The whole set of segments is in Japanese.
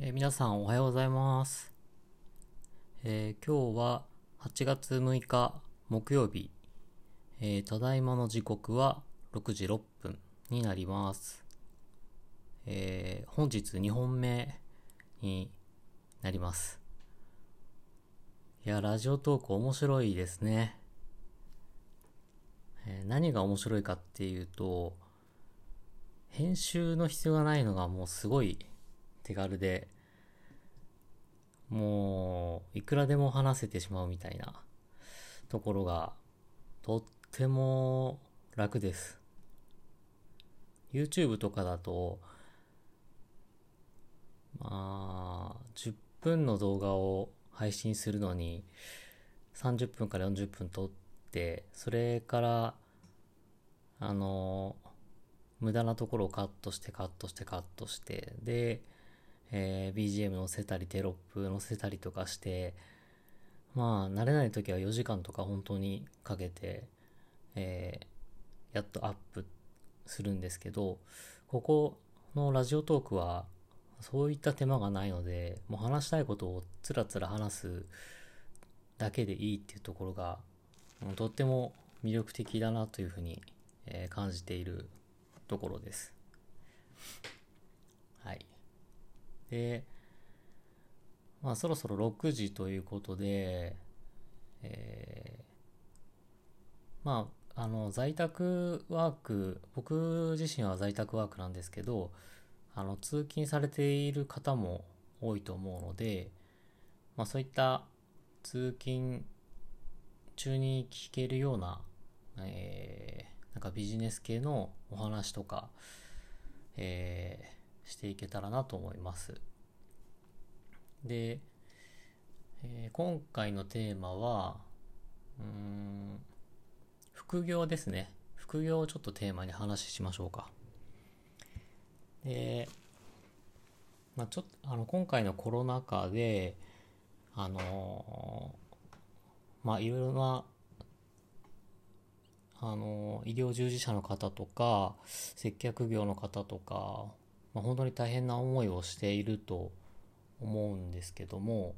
えー皆さんおはようございます。えー今日は8月6日木曜日、えーただいまの時刻は6時6分になります。え本日2本目になります。いや、ラジオトーク面白いですね。え何が面白いかっていうと、編集の必要がないのがもうすごい手軽で、もう、いくらでも話せてしまうみたいなところが、とっても楽です。YouTube とかだと、まあ、10分の動画を配信するのに、30分から40分撮って、それから、あの、無駄なところをカットしてカットしてカットして、で、えー BGM 載せたりテロップ載せたりとかして、まあ、慣れない時は4時間とか本当にかけて、えーやっとアップするんですけど、ここのラジオトークは、そういった手間がないので、もう話したいことをつらつら話すだけでいいっていうところが、とっても魅力的だなというふうに、感じているところです。で、まあそろそろ6時ということで、えーまあ、あの、在宅ワーク、僕自身は在宅ワークなんですけど、あの、通勤されている方も多いと思うので、まあそういった通勤中に聞けるような、えーなんかビジネス系のお話とか、えーしていけたらなと思います。で、えー今回のテーマは、うん、副業ですね。副業をちょっとテーマに話しましょうか。で、まあちょっと、あの、今回のコロナ禍で、あのーまあいろいろなあの、医療従事者の方とか、接客業の方とか、まあ、本当に大変な思いをしていると思うんですけども、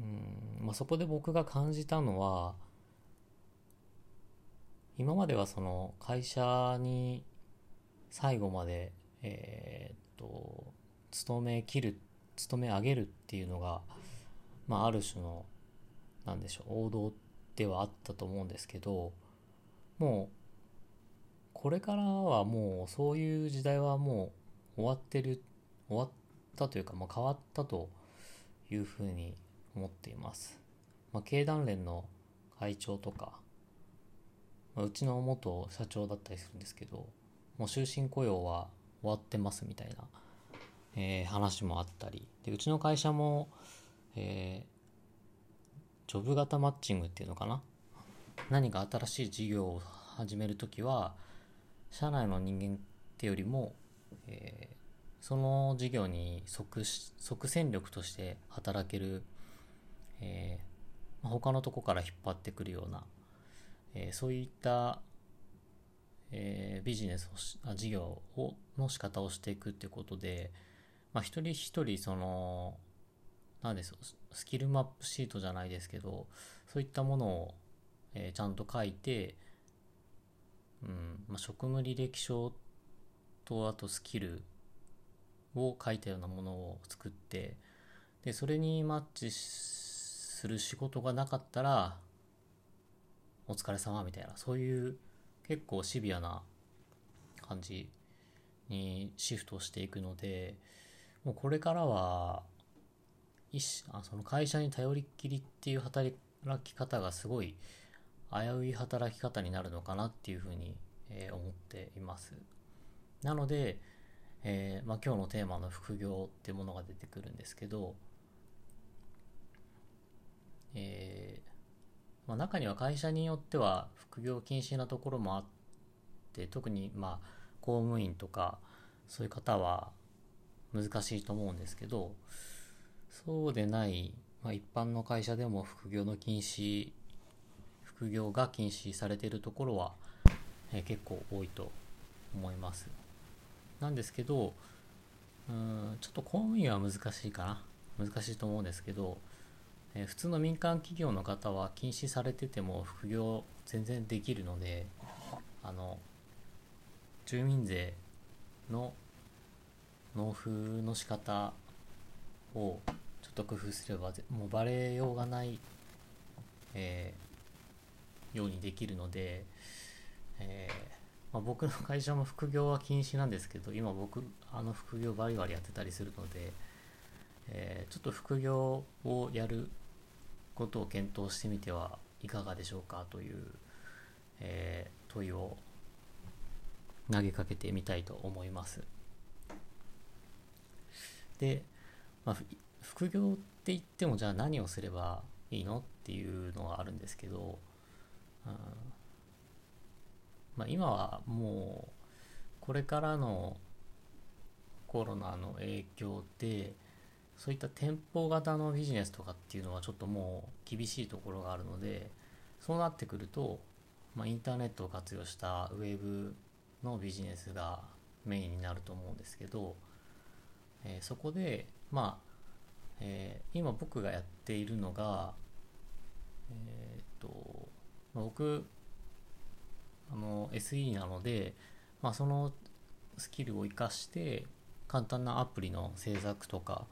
うんまあ、そこで僕が感じたのは、今まではその会社に最後まで、えーっと、勤め切る、勤め上げるっていうのが、まあ、ある種の、なんでしょう、王道ではあったと思うんですけど、もう、これからはもうそういう時代はもう終わってる、終わったというか、まあ、変わったというふうに思っています。まあ、経団連の会長とか、まあ、うちの元社長だったりするんですけど、もう終身雇用は終わってますみたいな、えー話もあったり、で、うちの会社も、えージョブ型マッチングっていうのかな？何か新しい事業を始めるときは、社内の人間ってよりも、えーその事業に即即戦力として働ける、えーまあ他のとこから引っ張ってくるような、えーそういった、えービジネスをし事業をの仕方をしていくっていうことで、まあ、一人一人そのなんですスキルマップシートじゃないですけどそういったものを、えーちゃんと書いて、うん。まあ、職務履歴書とあとスキルを書いたようなものを作ってでそれにマッチする仕事がなかったらお疲れ様みたいなそういう結構シビアな感じにシフトしていくのでもうこれからは一あその会社に頼りっきりっていう働き方がすごい危うい働き方になるのかなっていうふうに、えー思っています。なので、えーまあ、今日のテーマの副業っていうものが出てくるんですけど、えーまあ、中には会社によっては副業禁止なところもあって特にまあ公務員とかそういう方は難しいと思うんですけどそうでない、まあ、一般の会社でも副業の禁止副業が禁止されているところは、えー結構多いと思います。なんですけどうんちょっと公務員は難しいかな。難しいと思うんですけど、えー普通の民間企業の方は禁止されてても副業全然できるのであの住民税の納付の仕方をちょっと工夫すればもうバレようがない、えーようにできるので、えーまあ、僕の会社も副業は禁止なんですけど今僕あの副業バリバリやってたりするので、えーちょっと副業をやることを検討してみてはいかがでしょうかという、えー問いを投げかけてみたいと思います。で、まあ、副業って言ってもじゃあ何をすればいいのっていうのがあるんですけど、うん。まあ、今はもうこれからのコロナの影響でそういった店舗型のビジネスとかっていうのはちょっともう厳しいところがあるのでそうなってくると、まあ、インターネットを活用したウェブのビジネスがメインになると思うんですけど、えーそこでまあ、えー今僕がやっているのがえー僕あの SE なので、まあ、そのスキルを生かして簡単なアプリの制作とか、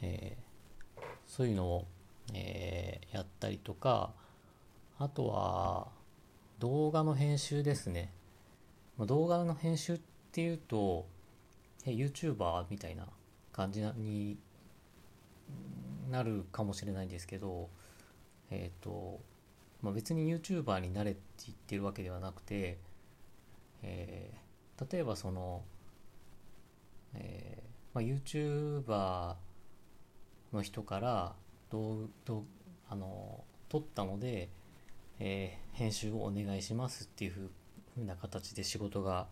えーそういうのを、えーやったりとかあとは動画の編集ですね。動画の編集っていうとえ YouTuber みたいな感じになるかもしれないんですけどえっ、とまあ、別に YouTuber になれって言ってるわけではなくて、えー例えばその、えーまあ、YouTuber の人からどうどうあの撮ったので、えー編集をお願いしますっていうふうな形で仕事が、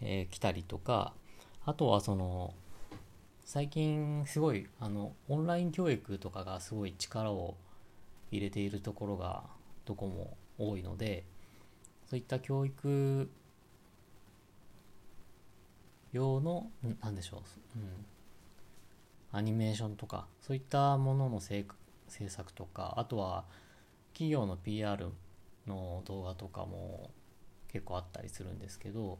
えー来たりとかあとはその最近すごいあのオンライン教育とかがすごい力を入れているところがどこも多いのでそういった教育用のんなんでしょう、うん、アニメーションとかそういったものの制制作とかあとは企業の PR の動画とかも結構あったりするんですけど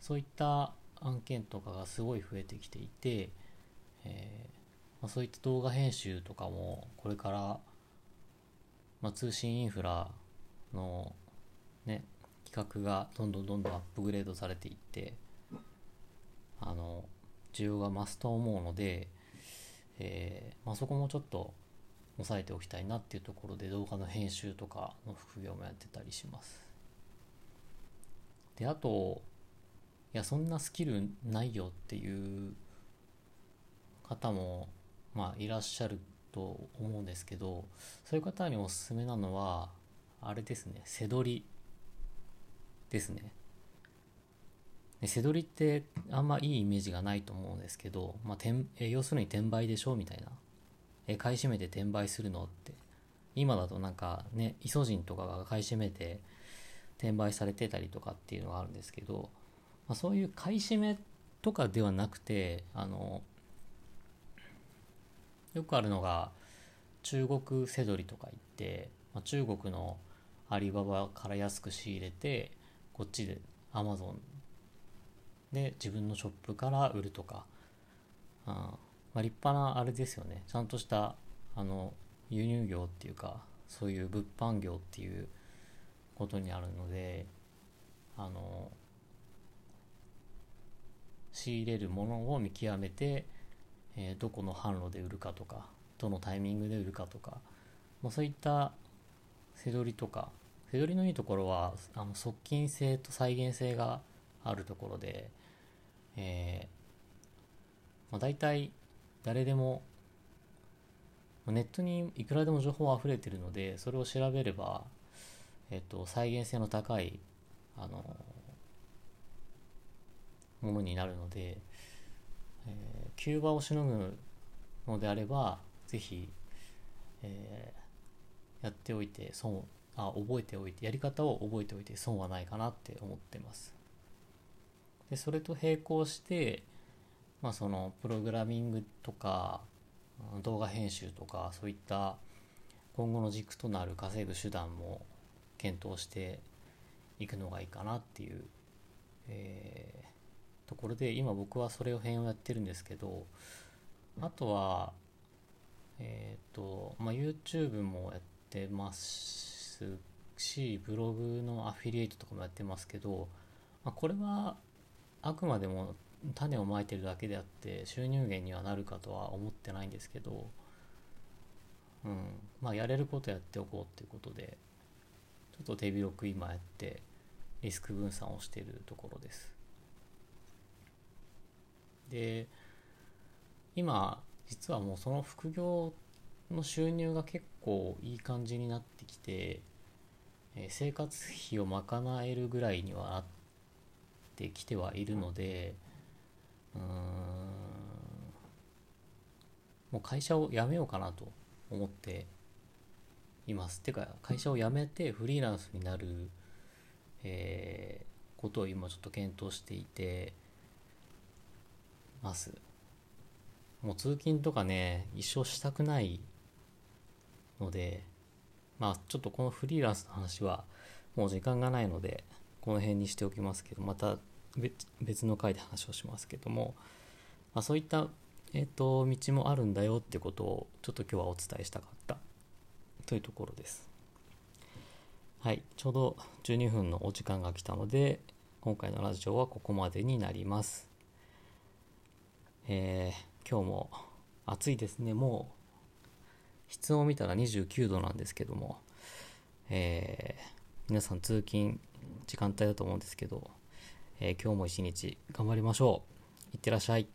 そういった案件とかがすごい増えてきていて、えーまあ、そういった動画編集とかもこれからまあ、通信インフラのね企画がどんどんどんどんアップグレードされていってあの需要が増すと思うので、えーまあ、そこもちょっと押さえておきたいなっていうところで動画の編集とかの副業もやってたりします。であといやそんなスキルないよっていう方もまあいらっしゃると思うんですけどそういう方におすすめなのはあれですね背取りですね。で背取りってあんまいいイメージがないと思うんですけど、まあ、転え要するに転売でしょみたいな。え買い占めて転売するのって。今だとなんかねイソジンとかが買い占めて転売されてたりとかっていうのがあるんですけど、まあ、そういう買い占めとかではなくてあのよくあるのが中国せどりとか言って、まあ、中国のアリババから安く仕入れてこっちでアマゾンで自分のショップから売るとか、あーまあ、立派なあれですよね。ちゃんとしたあの輸入業っていうかそういう物販業っていうことになるのであの仕入れるものを見極めてえーどこの販路で売るかとかどのタイミングで売るかとか、まあ、そういった背取りとか背取りのいいところはあの側近性と再現性があるところで、えーまあ、大体誰でもネットにいくらでも情報あふれてるのでそれを調べれば、えっと再現性の高いあのものになるので、えー急場をしのぐのであればぜひ、えーやっておいて損あ覚えておいてやり方を覚えておいて損はないかなって思ってます。でそれと並行して、まあ、そのプログラミングとか動画編集とかそういった今後の軸となる稼ぐ手段も検討していくのがいいかなっていう、えー、ところで今僕はそれを編をやってるんですけどあとはえっ、ー、と、まあ、YouTube もやってますしブログのアフィリエイトとかもやってますけど、まあ、これはあくまでも種をまいてるだけであって収入源にはなるかとは思ってないんですけど、うん、まあやれることやっておこうっていうことでちょっと手広く今やってリスク分散をしているところです。で今実はもうその副業の収入が結構いい感じになってきて、え生活費を賄えるぐらいにはなってきてはいるのでうんもう会社を辞めようかなと思っています。てか会社を辞めてフリーランスになる、えー、ことを今ちょっと検討していてます。もう通勤とかね一生したくないのでまあちょっとこのフリーランスの話はもう時間がないのでこの辺にしておきますけどまた別の回で話をしますけども、まあ、そういった、えーと、道もあるんだよってことをちょっと今日はお伝えしたかったというところです。はい、ちょうど12分のお時間が来たので今回のラジオはここまでになります。えー、今日も暑いですね。もう室温を見たら29度なんですけども、えー、皆さん通勤時間帯だと思うんですけど、えー、今日も一日頑張りましょう。いってらっしゃい。